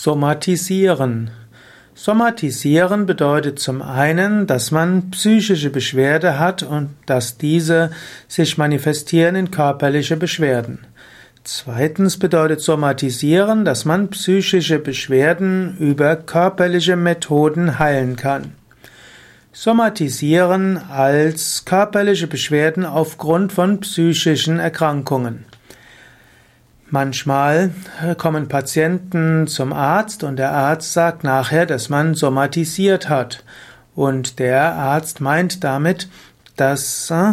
Somatisieren. Somatisieren bedeutet zum einen, dass man psychische Beschwerde hat und dass diese sich manifestieren in körperliche Beschwerden. Zweitens bedeutet Somatisieren, dass man psychische Beschwerden über körperliche Methoden heilen kann. Somatisieren als körperliche Beschwerden aufgrund von psychischen Erkrankungen. Manchmal äh, kommen Patienten zum Arzt und der Arzt sagt nachher, dass man somatisiert hat. Und der Arzt meint damit, dass äh,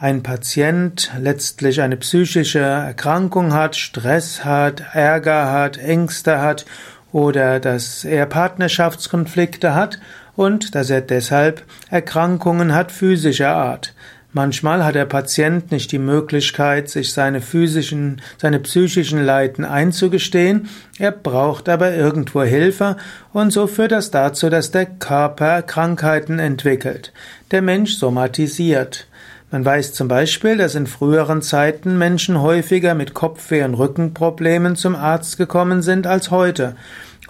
ein Patient letztlich eine psychische Erkrankung hat, Stress hat, Ärger hat, Ängste hat oder dass er Partnerschaftskonflikte hat und dass er deshalb Erkrankungen hat physischer Art. Manchmal hat der Patient nicht die Möglichkeit, sich seine physischen, seine psychischen Leiden einzugestehen, er braucht aber irgendwo Hilfe und so führt das dazu, dass der Körper Krankheiten entwickelt. Der Mensch somatisiert. Man weiß zum Beispiel, dass in früheren Zeiten Menschen häufiger mit Kopfweh und Rückenproblemen zum Arzt gekommen sind als heute.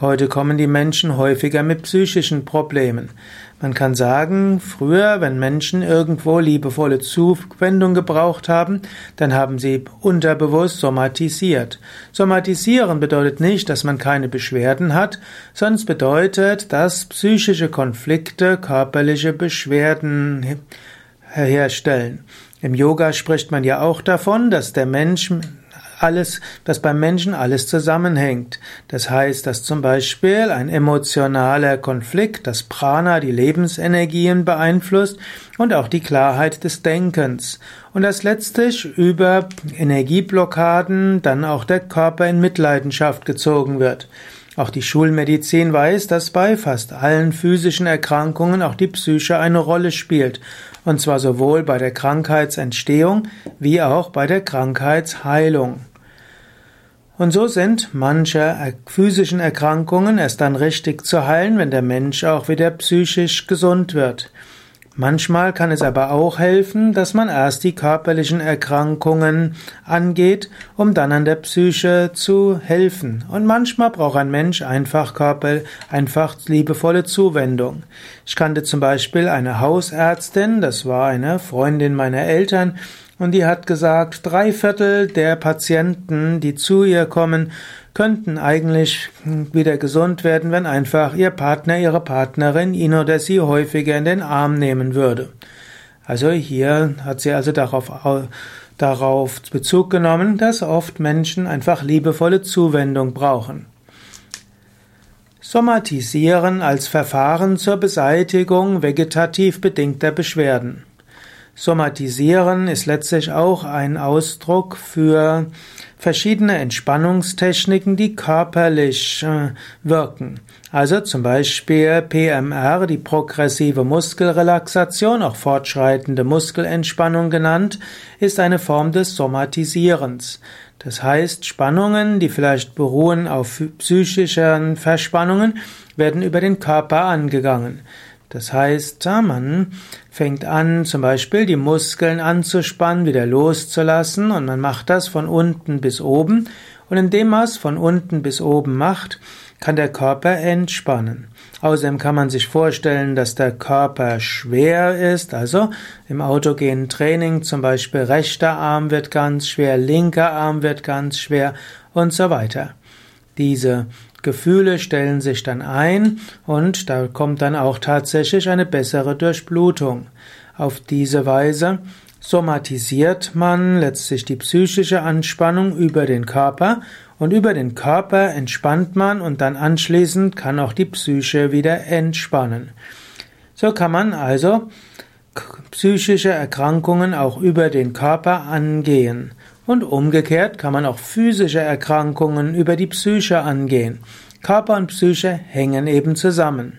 Heute kommen die Menschen häufiger mit psychischen Problemen. Man kann sagen, früher, wenn Menschen irgendwo liebevolle Zuwendung gebraucht haben, dann haben sie unterbewusst somatisiert. Somatisieren bedeutet nicht, dass man keine Beschwerden hat, sonst bedeutet, dass psychische Konflikte körperliche Beschwerden herstellen. Im Yoga spricht man ja auch davon, dass der Mensch alles, dass beim Menschen alles zusammenhängt. Das heißt, dass zum Beispiel ein emotionaler Konflikt das Prana, die Lebensenergien beeinflusst und auch die Klarheit des Denkens. Und dass letztlich über Energieblockaden dann auch der Körper in Mitleidenschaft gezogen wird. Auch die Schulmedizin weiß, dass bei fast allen physischen Erkrankungen auch die Psyche eine Rolle spielt, und zwar sowohl bei der Krankheitsentstehung wie auch bei der Krankheitsheilung. Und so sind manche physischen Erkrankungen erst dann richtig zu heilen, wenn der Mensch auch wieder psychisch gesund wird. Manchmal kann es aber auch helfen, dass man erst die körperlichen Erkrankungen angeht, um dann an der Psyche zu helfen. Und manchmal braucht ein Mensch einfach Körper, einfach liebevolle Zuwendung. Ich kannte zum Beispiel eine Hausärztin, das war eine Freundin meiner Eltern, und die hat gesagt, drei Viertel der Patienten, die zu ihr kommen, könnten eigentlich wieder gesund werden, wenn einfach ihr Partner, ihre Partnerin ihn oder sie häufiger in den Arm nehmen würde. Also hier hat sie also darauf, darauf Bezug genommen, dass oft Menschen einfach liebevolle Zuwendung brauchen. Somatisieren als Verfahren zur Beseitigung vegetativ bedingter Beschwerden. Somatisieren ist letztlich auch ein Ausdruck für verschiedene Entspannungstechniken, die körperlich äh, wirken. Also zum Beispiel PMR, die progressive Muskelrelaxation, auch fortschreitende Muskelentspannung genannt, ist eine Form des Somatisierens. Das heißt, Spannungen, die vielleicht beruhen auf psychischen Verspannungen, werden über den Körper angegangen. Das heißt, man fängt an, zum Beispiel die Muskeln anzuspannen, wieder loszulassen und man macht das von unten bis oben. Und indem man es von unten bis oben macht, kann der Körper entspannen. Außerdem kann man sich vorstellen, dass der Körper schwer ist. Also im autogenen Training zum Beispiel rechter Arm wird ganz schwer, linker Arm wird ganz schwer und so weiter. Diese Gefühle stellen sich dann ein und da kommt dann auch tatsächlich eine bessere Durchblutung. Auf diese Weise somatisiert man letztlich die psychische Anspannung über den Körper und über den Körper entspannt man und dann anschließend kann auch die Psyche wieder entspannen. So kann man also psychische Erkrankungen auch über den Körper angehen. Und umgekehrt kann man auch physische Erkrankungen über die Psyche angehen. Körper und Psyche hängen eben zusammen.